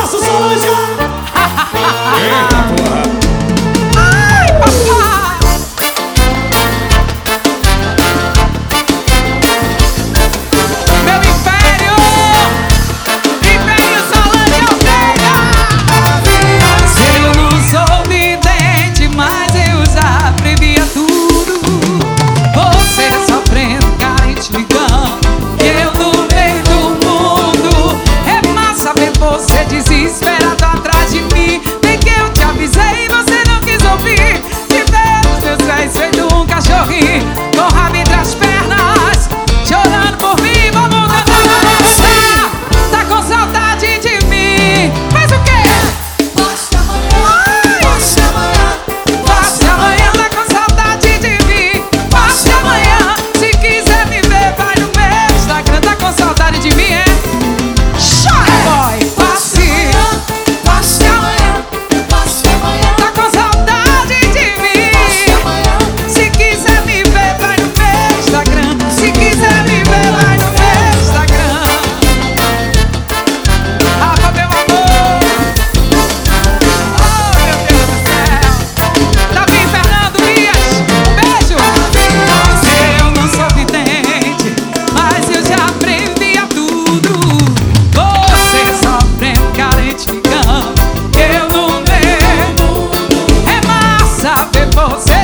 nosso som já ojos.